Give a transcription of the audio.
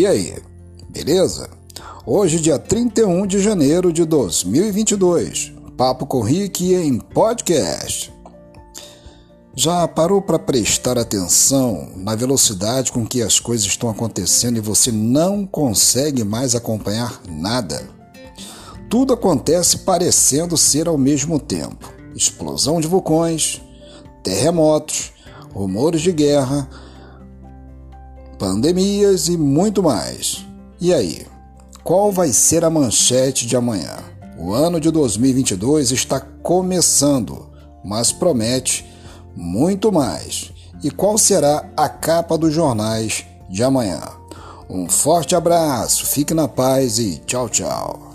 E aí, beleza? Hoje, dia 31 de janeiro de 2022, Papo com Rick em podcast. Já parou para prestar atenção na velocidade com que as coisas estão acontecendo e você não consegue mais acompanhar nada? Tudo acontece parecendo ser ao mesmo tempo: explosão de vulcões, terremotos, rumores de guerra, pandemias e muito mais. E aí, qual vai ser a manchete de amanhã? O ano de 2022 está começando, mas promete muito mais. E qual será a capa dos jornais de amanhã? Um forte abraço, fique na paz e tchau, tchau.